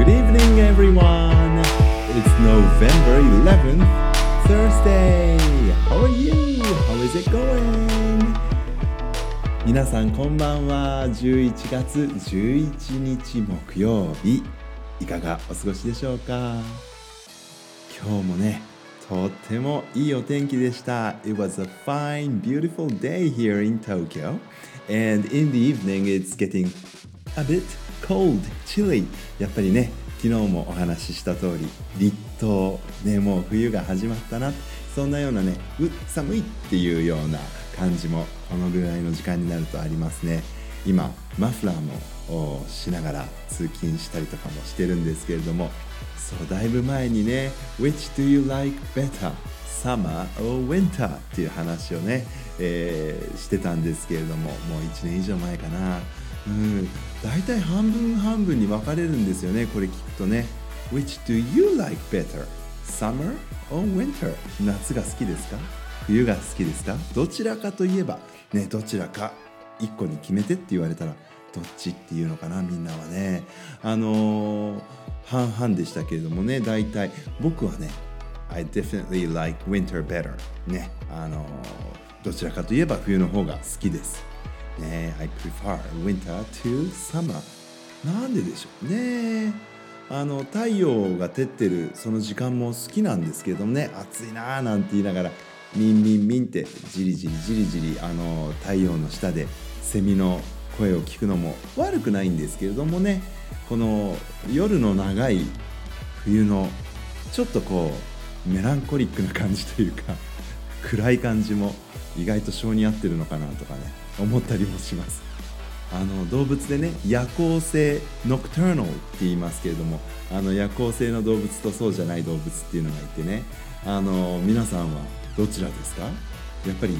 Good evening, everyone. It's November 11th, Thursday. How are you? How is it going? 皆さんこんばんは。11月11日木曜日。いかがお過ごしでしょうか今日もね、とってもいいお天気でした。It was a fine, beautiful day here in Tokyo. And in the evening, it's getting a bit cold, chilly. やっぱりね、昨日もお話しした通り、立冬、ね、もう冬が始まったな。そんなようなね、う、寒いっていうような感じもこのぐらいの時間になるとありますね。今、マフラーもしながら通勤したりとかもしてるんですけれども、そうだいぶ前にね「Which do you like better? Summer or winter?」っていう話をね、えーしてたんですけれどももう1年以上前かなうん。大体半分半分に分かれるんですよねこれ聞くとね「Which do you like better? Summer or winter?」夏が好きですか？冬が好きですか？どちらかといえばねどちらか。1個に決めてって言われたらどっちっていうのかなみんなはね。あのー半々でしたけれどもね大体。僕はね I definitely like winter better ねあのーどちらかといえば冬の方が好きです。ね I prefer winter to summer. なんででしょうね。あの太陽が照ってるその時間も好きなんですけれどもね暑いなーなんて言いながらミンミンミンってじりじりじりじりあの太陽の下でセミの声を聞くのも悪くないんですけれどもねこの夜の長い冬のちょっとこうメランコリックな感じというか暗い感じも意外と性に合ってるのかなとかね。思ったりもします。あの動物でね夜行性ノクターナルって言いますけれどもあの夜行性の動物とそうじゃない動物っていうのがいてねあの皆さんはどちらですか？やっぱり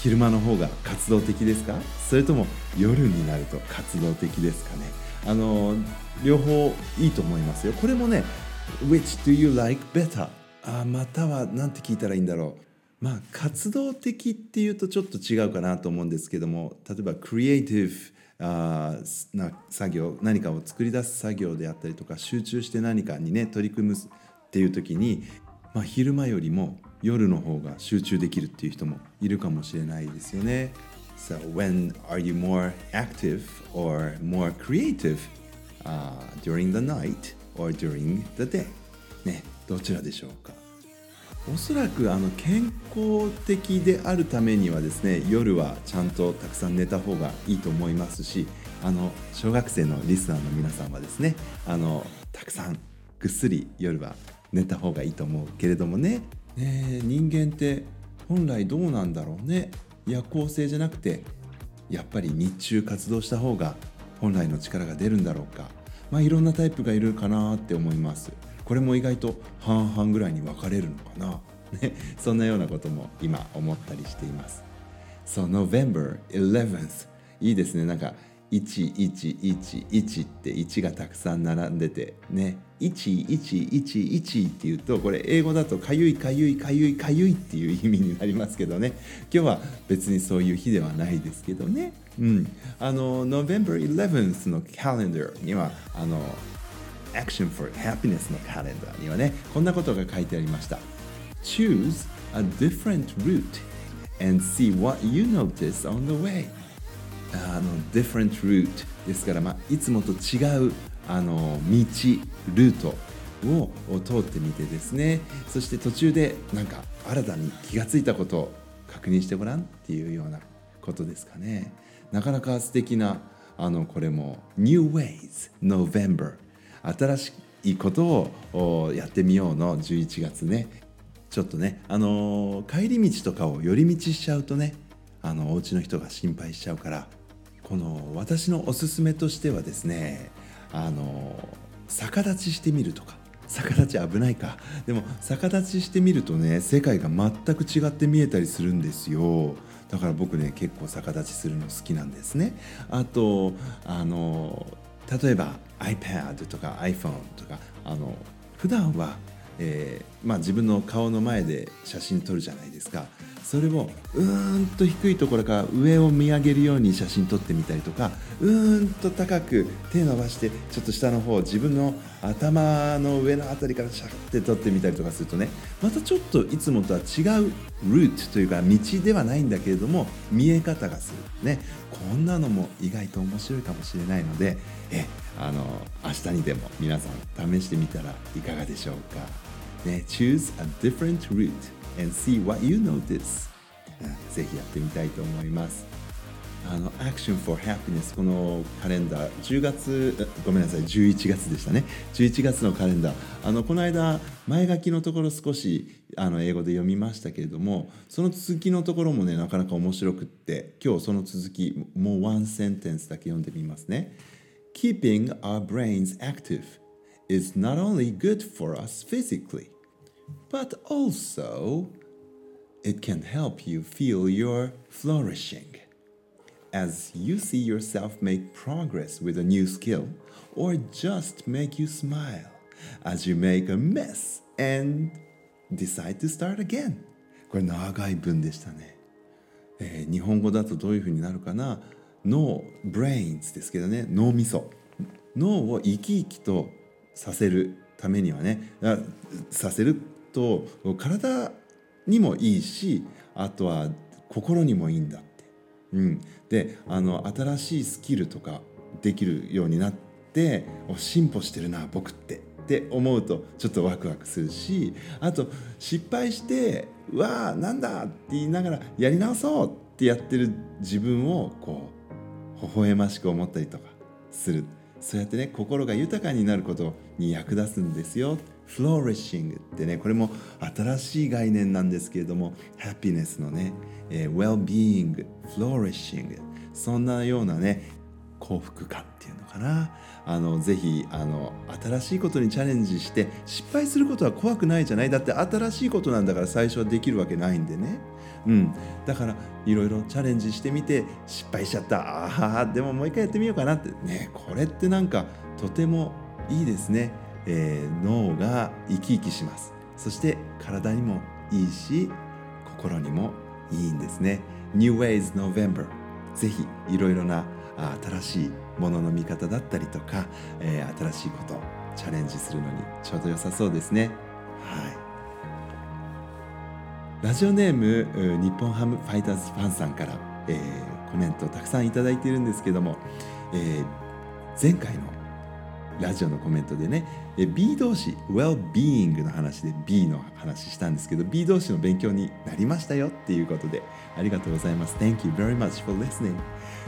昼間の方が活動的ですか？それとも夜になると活動的ですかね？あの両方いいと思いますよ。これもね Which do you like better? あまたは何て聞いたらいいんだろう。まあ活動的っていうとちょっと違うかなと思うんですけども例えばクリエイティブあな作業何かを作り出す作業であったりとか集中して何かにね取り組むっていう時に、まあ、昼間よりも夜の方が集中できるっていう人もいるかもしれないですよね。So when are you more active or more creative、uh, during the night or during the day? ね、どちらでしょうか？おそらくあの健康的であるためにはですね夜はちゃんとたくさん寝た方がいいと思いますしあの小学生のリスナーの皆さんはですねあのたくさんぐっすり夜は寝た方がいいと思うけれどもね。ね人間って本来どうなんだろうね。夜行性じゃなくてやっぱり日中活動した方が本来の力が出るんだろうか。まあいろんなタイプがいるかなって思います。これも意外と半々ぐらいに分かれるのかな。ねそんなようなことも今思ったりしています。そう November 11th いいですね。なんか1111って1がたくさん並んでて。ね。1111っていうとこれ英語だとかゆいかゆいかゆいかゆいっていう意味になりますけどね。今日は別にそういう日ではないですけどね。うん。あの November 11th のカレンダーにはあの Action for Happiness のカレンダーにはねこんなことが書いてありました。Choose a different route and see what you notice on the way. あの different route ですから、まあ、いつもと違うあの道ルートを通ってみてですね。そして途中でなんか新たに気がついたことを確認してごらんっていうようなことですかね。なかなか素敵なあのこれも New Ways November 新しいことをやってみようの11月ね。ちょっとねあのー帰り道とかを寄り道しちゃうとねあのお家の人が心配しちゃうからこの私のおすすめとしてはですねあの逆立ちしてみるとか逆立ち危ないか。でも逆立ちしてみるとね世界が全く違って見えたりするんですよ。だから僕ね結構逆立ちするの好きなんですね。あとあの例えば iPad とか iPhone とかあの普段はえーまあ、自分の顔の前で写真撮るじゃないですか。それをうーんと低いところから上を見上げるように写真撮ってみたりとかうーんと高く手伸ばしてちょっと下の方自分の頭の上の辺りからシャッて撮ってみたりとかするとねまたちょっといつもとは違うルートというか道ではないんだけれども見え方がするねこんなのも意外と面白いかもしれないのでえあの明日にでも皆さん試してみたらいかがでしょうか、ね、Choose a different route. And see what you notice. ぜひやってみたいと思います。あの Action for Happiness このカレンダー10月ごめんなさい11月でしたね。11月のカレンダー。あのこの間前書きのところ少しあの英語で読みましたけれどもその続きのところもねなかなか面白くって今日その続きもうワンセンテンスだけ読んでみますね。Keeping our brains active is not only good for us physically but also it can help you feel your flourishing as you see yourself make progress with a new skill or just make you smile as you make a mess and decide to start again これ長い文でしたね、えー、日本語だとどういうふうになるかな脳 brains ですけどね脳みそ脳を生き生きとさせるためにはねさせると体にもいいしあとは心にもいいんだって。うん、であの新しいスキルとかできるようになって進歩してるな僕ってって思うとちょっとワクワクするしあと失敗して「うわーなんだ!」って言いながらやり直そうってやってる自分をこう微笑ましく思ったりとかするそうやってね心が豊かになることに役立つんですよ flourishing ってねこれも新しい概念なんですけれども happiness のね、えー、well-being flourishing そんなようなね幸福感っていうのかな。あのぜひあの新しいことにチャレンジして失敗することは怖くないじゃない？だって新しいことなんだから最初はできるわけないんでね。うん。だからいろいろチャレンジしてみて失敗しちゃった。ああでももう一回やってみようかなって。ねこれってなんかとてもいいですね。えー、脳が生き生きします。そして体にもいいし心にもいいんですね。New Ways November ぜひいろいろな新しいものの見方だったりとか、えー、新しいことチャレンジするのにちょうど良さそうですね。はい。ラジオネーム日本ハムファイターズファンさんから、えー、コメントたくさんいただいているんですけども、えー、前回のラジオのコメントでね。B 動詞 well-being の話で B の話したんですけど B 動詞の勉強になりましたよっていうことでありがとうございます。Thank you very much for listening.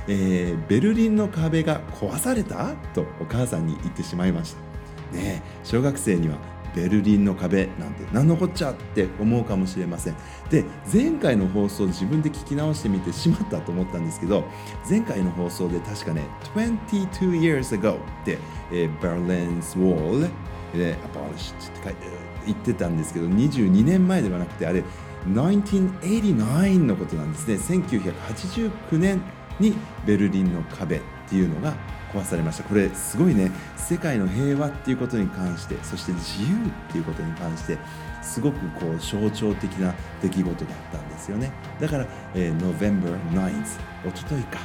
えー、ベルリンの壁が壊された？とお母さんに言ってしまいました。ね小学生にはベルリンの壁なんて何のこっちゃって思うかもしれません。で前回の放送自分で聞き直してみてしまったと思ったんですけど前回の放送で確かね22 years ago って、えー、Berlin's Wall で abolished って書いて言ってたんですけど22年前ではなくてあれ1989のことなんですね。1989年にベルリンの壁っていうのが壊されました。これすごいね。世界の平和っていうことに関してそして自由っていうことに関してすごくこう象徴的な出来事だったんですよね。だから、えー、November 9th おとといか。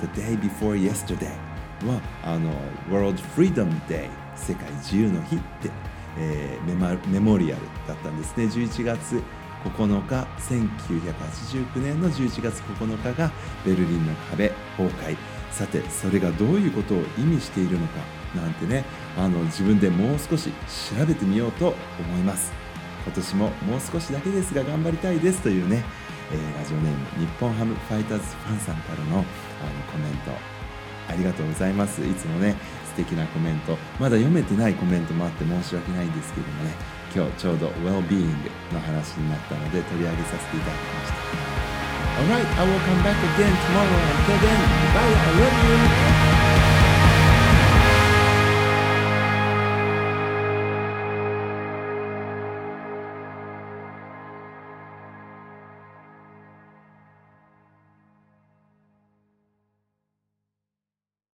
The day before yesterday はあの World Freedom Day 世界自由の日って、えー、メモリアルだったんですね。11月9日1989年の11月9日がベルリンの壁崩壊。さてそれがどういうことを意味しているのかなんてねあの自分でもう少し調べてみようと思います。今年ももう少しだけですが頑張りたいですというね、えー、ラジオネーム日本ハムファイターズファンさんからのあのコメント。ありがとうございます。いつもね素敵なコメント。まだ読めてないコメントもあって申し訳ないんですけどもね。今日ちょうど Well-being の話になったので取り上げさせていただきました。Alright, I will come back again tomorrow. Until then, bye. I love you.